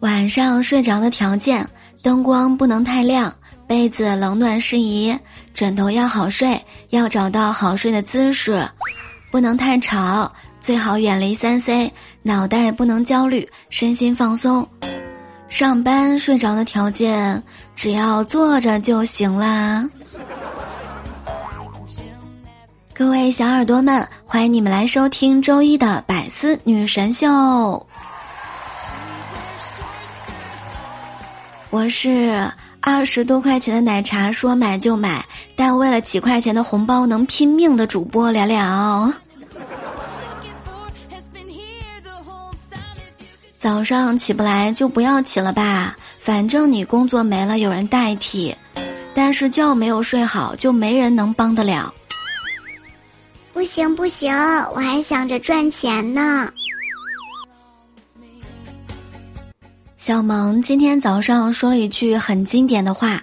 晚上睡着的条件：灯光不能太亮，被子冷暖适宜，枕头要好睡，要找到好睡的姿势，不能太吵，最好远离三 C，脑袋不能焦虑，身心放松。上班睡着的条件，只要坐着就行啦。各位小耳朵们，欢迎你们来收听周一的百思女神秀。我是二十多块钱的奶茶说买就买，但为了几块钱的红包能拼命的主播聊聊。早上起不来就不要起了吧，反正你工作没了有人代替，但是觉没有睡好就没人能帮得了。不行不行，我还想着赚钱呢。小萌今天早上说了一句很经典的话：“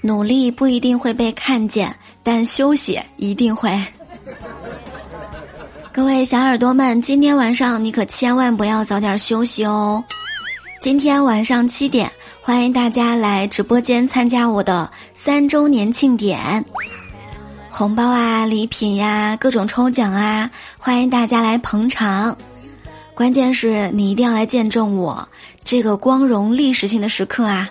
努力不一定会被看见，但休息一定会。”各位小耳朵们，今天晚上你可千万不要早点休息哦！今天晚上七点，欢迎大家来直播间参加我的三周年庆典，红包啊、礼品呀、各种抽奖啊，欢迎大家来捧场。关键是你一定要来见证我这个光荣历史性的时刻啊！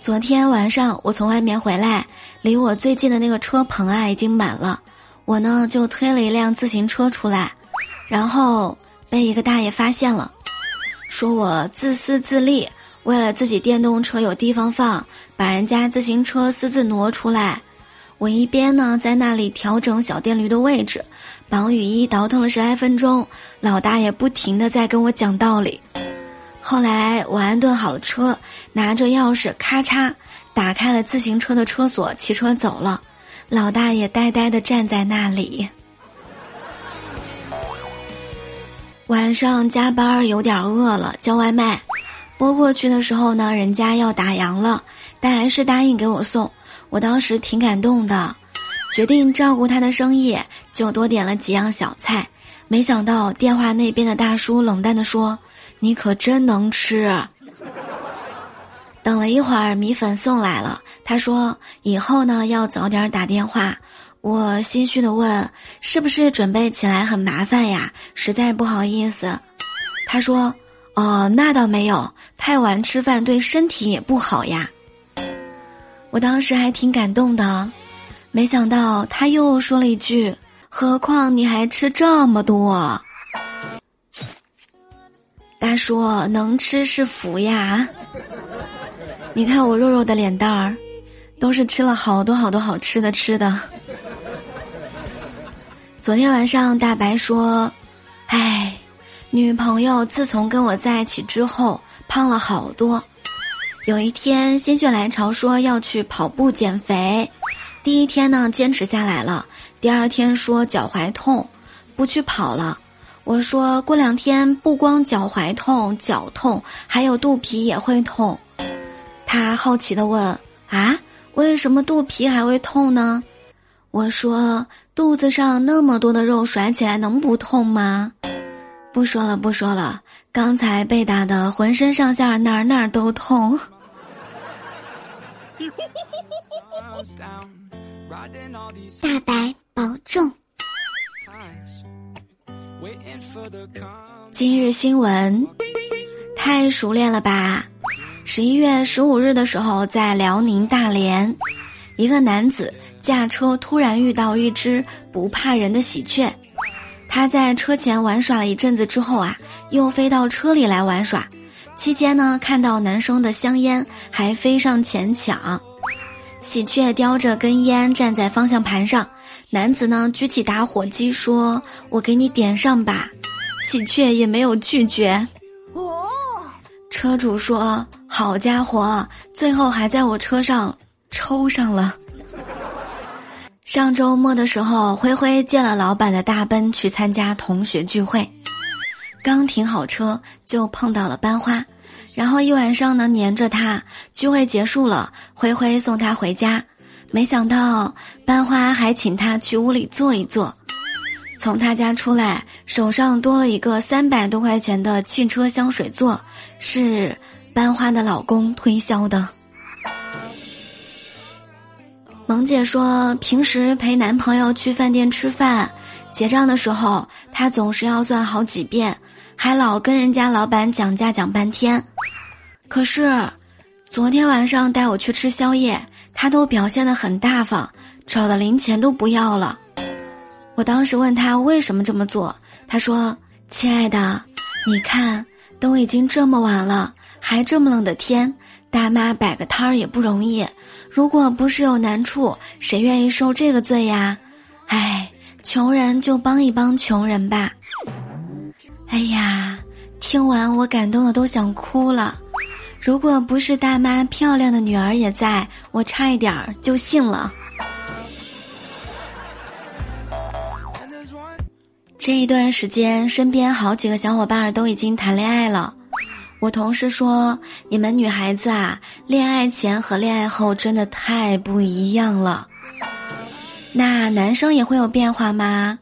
昨天晚上我从外面回来，离我最近的那个车棚啊已经满了，我呢就推了一辆自行车出来，然后被一个大爷发现了，说我自私自利，为了自己电动车有地方放，把人家自行车私自挪出来。我一边呢在那里调整小电驴的位置。绑雨衣倒腾了十来分钟，老大爷不停的在跟我讲道理。后来我安顿好了车，拿着钥匙咔嚓打开了自行车的车锁，骑车走了。老大爷呆呆的站在那里。晚上加班有点饿了，叫外卖，拨过去的时候呢，人家要打烊了，但还是答应给我送。我当时挺感动的。决定照顾他的生意，就多点了几样小菜。没想到电话那边的大叔冷淡的说：“你可真能吃。”等了一会儿，米粉送来了。他说：“以后呢要早点打电话。”我心虚的问：“是不是准备起来很麻烦呀？”实在不好意思。他说：“哦，那倒没有，太晚吃饭对身体也不好呀。”我当时还挺感动的。没想到他又说了一句：“何况你还吃这么多。”大叔，能吃是福呀！你看我肉肉的脸蛋儿，都是吃了好多好多好吃的吃的。昨天晚上大白说：“哎，女朋友自从跟我在一起之后，胖了好多。有一天心血来潮说要去跑步减肥。”第一天呢，坚持下来了。第二天说脚踝痛，不去跑了。我说过两天不光脚踝痛，脚痛，还有肚皮也会痛。他好奇的问：“啊，为什么肚皮还会痛呢？”我说：“肚子上那么多的肉，甩起来能不痛吗？”不说了，不说了。刚才被打的浑身上下哪儿哪儿都痛。大白保重。今日新闻，太熟练了吧？十一月十五日的时候，在辽宁大连，一个男子驾车突然遇到一只不怕人的喜鹊，他在车前玩耍了一阵子之后啊，又飞到车里来玩耍，期间呢，看到男生的香烟，还飞上前抢。喜鹊叼着根烟站在方向盘上，男子呢举起打火机说：“我给你点上吧。”喜鹊也没有拒绝。哦，车主说：“好家伙，最后还在我车上抽上了。”上周末的时候，灰灰借了老板的大奔去参加同学聚会，刚停好车就碰到了班花。然后一晚上呢黏着他，聚会结束了，灰灰送他回家，没想到班花还请他去屋里坐一坐。从他家出来，手上多了一个三百多块钱的汽车香水座，是班花的老公推销的。萌姐说，平时陪男朋友去饭店吃饭，结账的时候，他总是要算好几遍，还老跟人家老板讲价讲半天。可是，昨天晚上带我去吃宵夜，他都表现的很大方，找的零钱都不要了。我当时问他为什么这么做，他说：“亲爱的，你看，都已经这么晚了，还这么冷的天。”大妈摆个摊儿也不容易，如果不是有难处，谁愿意受这个罪呀？哎，穷人就帮一帮穷人吧。哎呀，听完我感动的都想哭了。如果不是大妈漂亮的女儿也在，我差一点儿就信了。这一段时间，身边好几个小伙伴都已经谈恋爱了。我同事说：“你们女孩子啊，恋爱前和恋爱后真的太不一样了。”那男生也会有变化吗？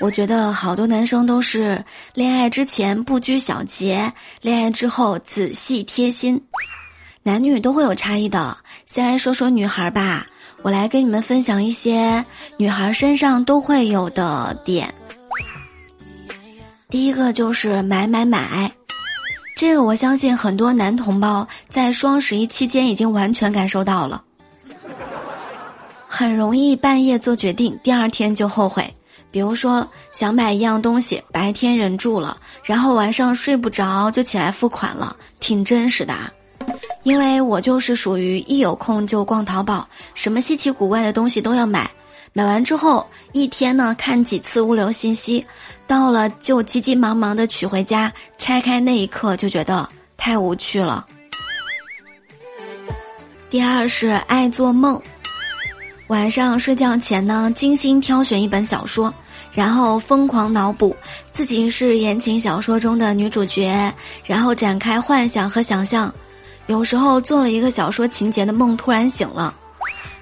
我觉得好多男生都是恋爱之前不拘小节，恋爱之后仔细贴心。男女都会有差异的。先来说说女孩吧，我来跟你们分享一些女孩身上都会有的点。第一个就是买买买。这个我相信很多男同胞在双十一期间已经完全感受到了，很容易半夜做决定，第二天就后悔。比如说想买一样东西，白天忍住了，然后晚上睡不着就起来付款了，挺真实的啊。因为我就是属于一有空就逛淘宝，什么稀奇古怪的东西都要买。买完之后，一天呢看几次物流信息，到了就急急忙忙的取回家，拆开那一刻就觉得太无趣了。第二是爱做梦，晚上睡觉前呢精心挑选一本小说，然后疯狂脑补自己是言情小说中的女主角，然后展开幻想和想象，有时候做了一个小说情节的梦，突然醒了。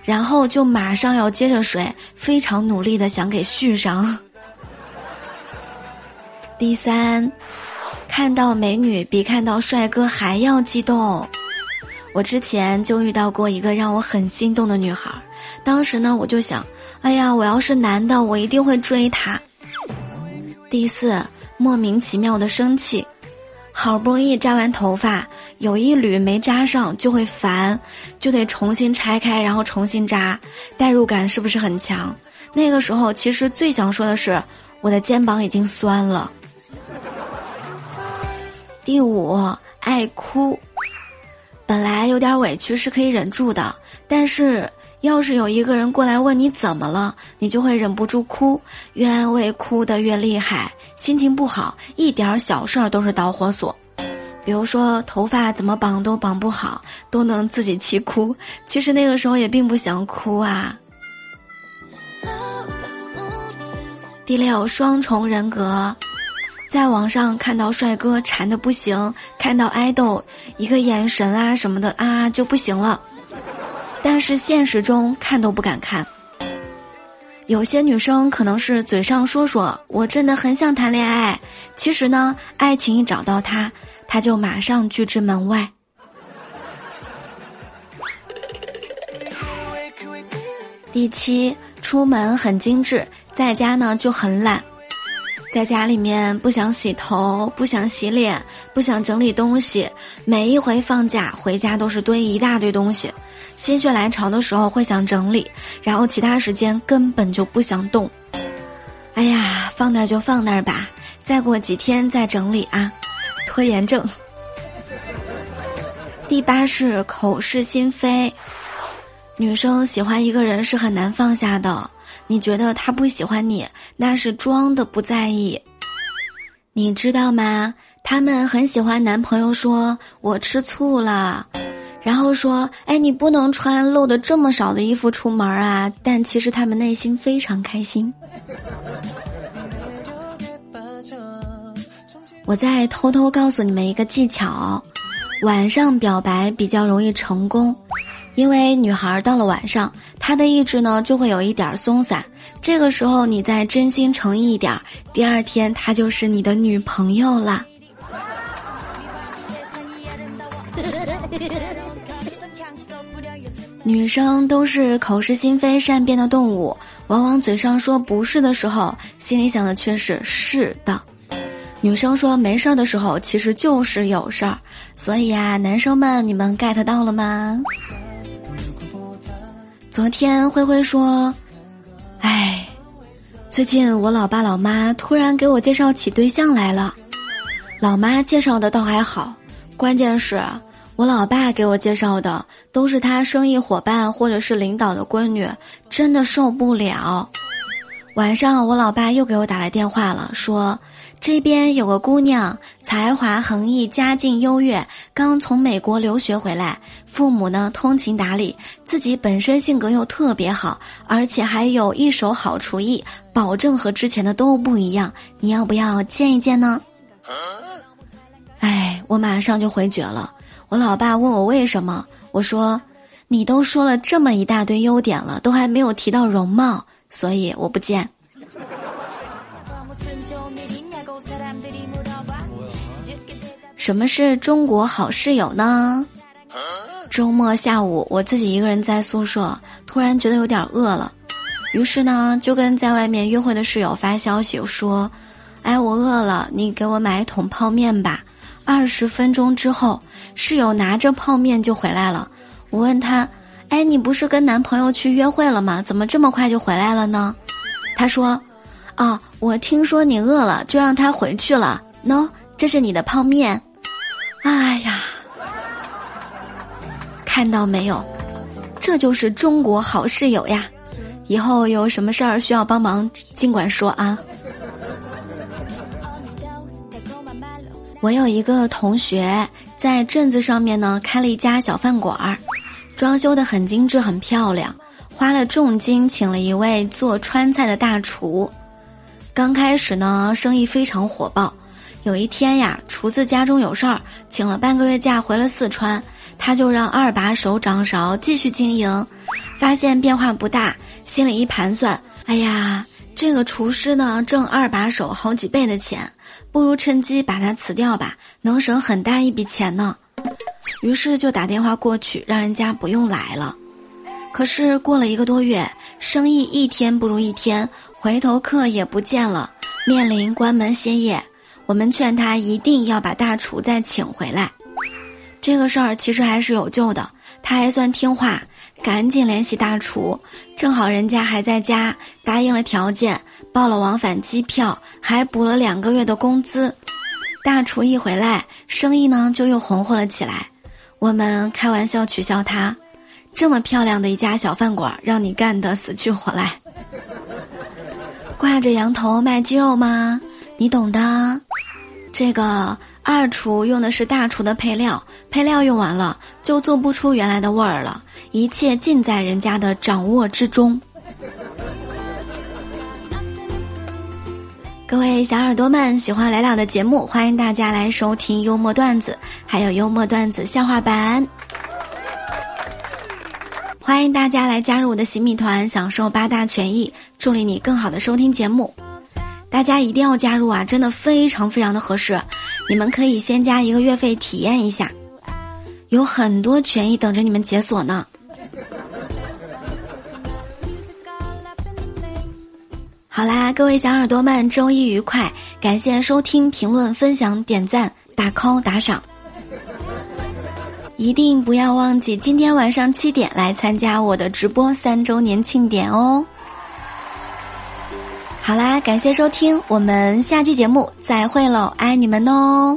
然后就马上要接着睡，非常努力的想给续上。第三，看到美女比看到帅哥还要激动。我之前就遇到过一个让我很心动的女孩，当时呢我就想，哎呀，我要是男的，我一定会追她。第四，莫名其妙的生气。好不容易扎完头发，有一缕没扎上就会烦，就得重新拆开，然后重新扎，代入感是不是很强？那个时候其实最想说的是，我的肩膀已经酸了。第五，爱哭，本来有点委屈是可以忍住的，但是要是有一个人过来问你怎么了，你就会忍不住哭，越安慰哭得越厉害。心情不好，一点小事儿都是导火索，比如说头发怎么绑都绑不好，都能自己气哭。其实那个时候也并不想哭啊。第六，双重人格，在网上看到帅哥馋的不行，看到爱豆一个眼神啊什么的啊就不行了，但是现实中看都不敢看。有些女生可能是嘴上说说我真的很想谈恋爱，其实呢，爱情一找到他，他就马上拒之门外。第七，出门很精致，在家呢就很懒，在家里面不想洗头，不想洗脸，不想整理东西，每一回放假回家都是堆一大堆东西。心血来潮的时候会想整理，然后其他时间根本就不想动。哎呀，放那儿就放那儿吧，再过几天再整理啊，拖延症。第八是口是心非，女生喜欢一个人是很难放下的。你觉得他不喜欢你，那是装的不在意。你知道吗？他们很喜欢男朋友说我吃醋了。然后说：“哎，你不能穿露的这么少的衣服出门啊！”但其实他们内心非常开心。我再偷偷告诉你们一个技巧：晚上表白比较容易成功。因为女孩到了晚上，她的意志呢就会有一点松散。这个时候你再真心诚意一点，第二天她就是你的女朋友了。女生都是口是心非、善变的动物，往往嘴上说不是的时候，心里想的却是是的。女生说没事儿的时候，其实就是有事儿。所以呀，男生们，你们 get 到了吗？昨天灰灰说：“哎，最近我老爸老妈突然给我介绍起对象来了。老妈介绍的倒还好，关键是，我老爸给我介绍的都是他生意伙伴或者是领导的闺女，真的受不了。晚上我老爸又给我打来电话了，说。”这边有个姑娘，才华横溢，家境优越，刚从美国留学回来，父母呢通情达理，自己本身性格又特别好，而且还有一手好厨艺，保证和之前的都不一样。你要不要见一见呢？哎，我马上就回绝了。我老爸问我为什么，我说，你都说了这么一大堆优点了，都还没有提到容貌，所以我不见。什么是中国好室友呢？周末下午，我自己一个人在宿舍，突然觉得有点饿了，于是呢，就跟在外面约会的室友发消息说：“哎，我饿了，你给我买一桶泡面吧。”二十分钟之后，室友拿着泡面就回来了。我问他：“哎，你不是跟男朋友去约会了吗？怎么这么快就回来了呢？”他说：“啊，我听说你饿了，就让他回去了。喏，这是你的泡面。”哎呀，看到没有，这就是中国好室友呀！以后有什么事儿需要帮忙，尽管说啊。我有一个同学在镇子上面呢开了一家小饭馆儿，装修的很精致很漂亮，花了重金请了一位做川菜的大厨。刚开始呢，生意非常火爆。有一天呀，厨子家中有事儿，请了半个月假回了四川，他就让二把手掌勺继续经营，发现变化不大，心里一盘算，哎呀，这个厨师呢挣二把手好几倍的钱，不如趁机把他辞掉吧，能省很大一笔钱呢。于是就打电话过去，让人家不用来了。可是过了一个多月，生意一天不如一天，回头客也不见了，面临关门歇业。我们劝他一定要把大厨再请回来，这个事儿其实还是有救的。他还算听话，赶紧联系大厨，正好人家还在家，答应了条件，报了往返机票，还补了两个月的工资。大厨一回来，生意呢就又红火了起来。我们开玩笑取笑他，这么漂亮的一家小饭馆，让你干得死去活来，挂着羊头卖鸡肉吗？你懂的，这个二厨用的是大厨的配料，配料用完了就做不出原来的味儿了，一切尽在人家的掌握之中。各位小耳朵们，喜欢来了的节目，欢迎大家来收听幽默段子，还有幽默段子笑话版。欢迎大家来加入我的洗米团，享受八大权益，助力你更好的收听节目。大家一定要加入啊！真的非常非常的合适，你们可以先加一个月费体验一下，有很多权益等着你们解锁呢。好啦，各位小耳朵们，周一愉快！感谢收听、评论、分享、点赞、打 call、打赏，一定不要忘记今天晚上七点来参加我的直播三周年庆典哦。好啦，感谢收听，我们下期节目再会喽，爱你们哦。